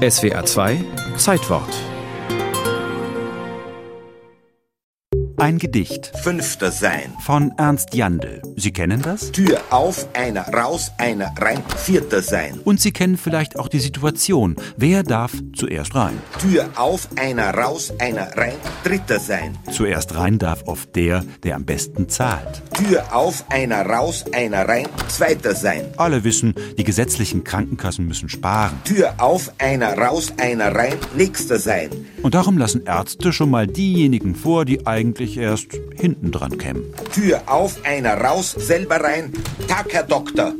SWA 2 Zeitwort Ein Gedicht Fünfter sein. von Ernst Jandl. Sie kennen das? Tür auf, einer raus, einer rein. Vierter sein. Und Sie kennen vielleicht auch die Situation. Wer darf zuerst rein? Tür auf, einer raus, einer rein. Dritter sein. Zuerst rein darf oft der, der am besten zahlt. Tür auf, einer raus, einer rein. Zweiter sein. Alle wissen, die gesetzlichen Krankenkassen müssen sparen. Tür auf, einer raus, einer rein. Nächster sein. Und darum lassen Ärzte schon mal diejenigen vor, die eigentlich erst hinten dran kämen. Tür auf, einer raus, selber rein. Tag, Herr Doktor.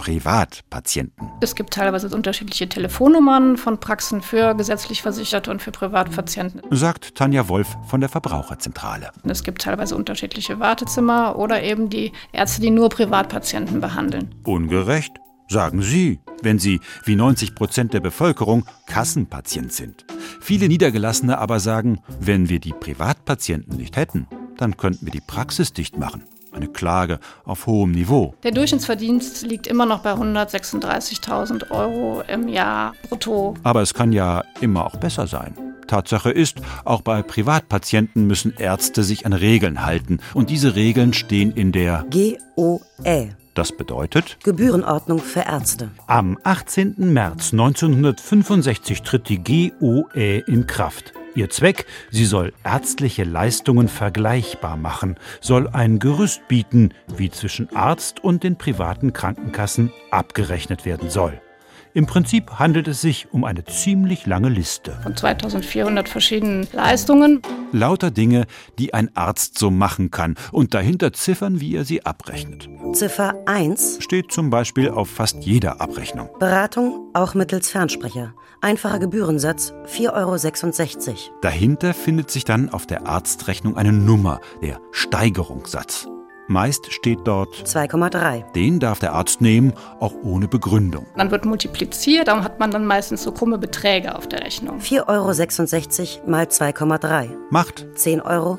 Privatpatienten. Es gibt teilweise unterschiedliche Telefonnummern von Praxen für gesetzlich Versicherte und für Privatpatienten. Sagt Tanja Wolf von der Verbraucherzentrale. Es gibt teilweise unterschiedliche Wartezimmer oder eben die Ärzte, die nur Privatpatienten behandeln. Ungerecht, sagen Sie, wenn Sie, wie 90 Prozent der Bevölkerung, Kassenpatient sind. Viele Niedergelassene aber sagen, wenn wir die Privatpatienten nicht hätten, dann könnten wir die Praxis dicht machen. Eine Klage auf hohem Niveau. Der Durchschnittsverdienst liegt immer noch bei 136.000 Euro im Jahr brutto. Aber es kann ja immer auch besser sein. Tatsache ist, auch bei Privatpatienten müssen Ärzte sich an Regeln halten. Und diese Regeln stehen in der GOE, Das bedeutet, Gebührenordnung für Ärzte. Am 18. März 1965 tritt die GOE in Kraft. Ihr Zweck, sie soll ärztliche Leistungen vergleichbar machen, soll ein Gerüst bieten, wie zwischen Arzt und den privaten Krankenkassen abgerechnet werden soll. Im Prinzip handelt es sich um eine ziemlich lange Liste. Von 2400 verschiedenen Leistungen. Lauter Dinge, die ein Arzt so machen kann und dahinter Ziffern, wie er sie abrechnet. Ziffer 1, Steht zum Beispiel auf fast jeder Abrechnung. Beratung auch mittels Fernsprecher. Einfacher Gebührensatz 4,66 Euro. Dahinter findet sich dann auf der Arztrechnung eine Nummer, der Steigerungssatz. Meist steht dort, 2,3. den darf der Arzt nehmen, auch ohne Begründung. Dann wird multipliziert, darum hat man dann meistens so krumme Beträge auf der Rechnung. 4,66 Euro mal 2,3. Macht. 10,72 Euro.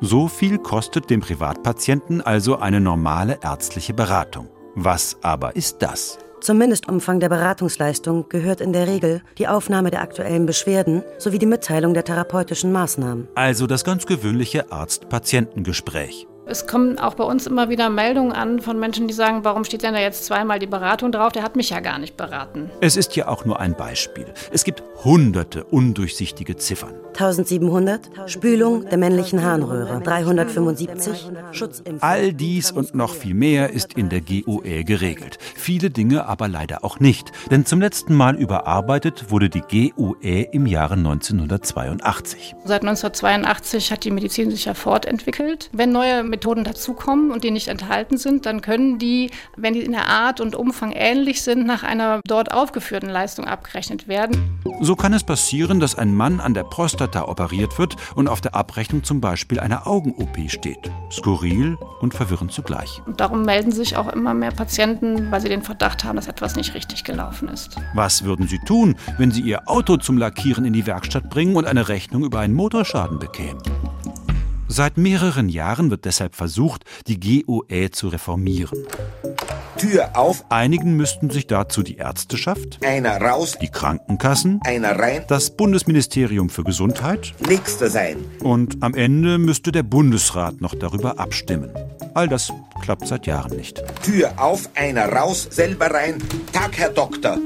So viel kostet dem Privatpatienten also eine normale ärztliche Beratung. Was aber ist das? Zum Mindestumfang der Beratungsleistung gehört in der Regel die Aufnahme der aktuellen Beschwerden sowie die Mitteilung der therapeutischen Maßnahmen. Also das ganz gewöhnliche Arzt-Patientengespräch. Es kommen auch bei uns immer wieder Meldungen an von Menschen, die sagen, warum steht denn da jetzt zweimal die Beratung drauf? Der hat mich ja gar nicht beraten. Es ist ja auch nur ein Beispiel. Es gibt hunderte undurchsichtige Ziffern. 1700 Spülung der männlichen Harnröhre. 375 Schutzimpfung. All dies und noch viel mehr ist in der GOE geregelt. Viele Dinge aber leider auch nicht. Denn zum letzten Mal überarbeitet wurde die GOE im Jahre 1982. Seit 1982 hat die Medizin sich ja fortentwickelt. Wenn neue Methoden dazukommen und die nicht enthalten sind, dann können die, wenn die in der Art und Umfang ähnlich sind, nach einer dort aufgeführten Leistung abgerechnet werden. So kann es passieren, dass ein Mann an der Prostata operiert wird und auf der Abrechnung zum Beispiel eine Augen-OP steht. Skurril und verwirrend zugleich. Und darum melden sich auch immer mehr Patienten, weil sie den Verdacht haben, dass etwas nicht richtig gelaufen ist. Was würden Sie tun, wenn Sie Ihr Auto zum Lackieren in die Werkstatt bringen und eine Rechnung über einen Motorschaden bekämen? Seit mehreren Jahren wird deshalb versucht, die GOE zu reformieren. Tür auf, Einigen müssten sich dazu die Ärzteschaft, einer raus, die Krankenkassen, einer rein. das Bundesministerium für Gesundheit Nächster sein. und am Ende müsste der Bundesrat noch darüber abstimmen. All das klappt seit Jahren nicht. Tür auf, einer raus, selber rein. Tag, Herr Doktor.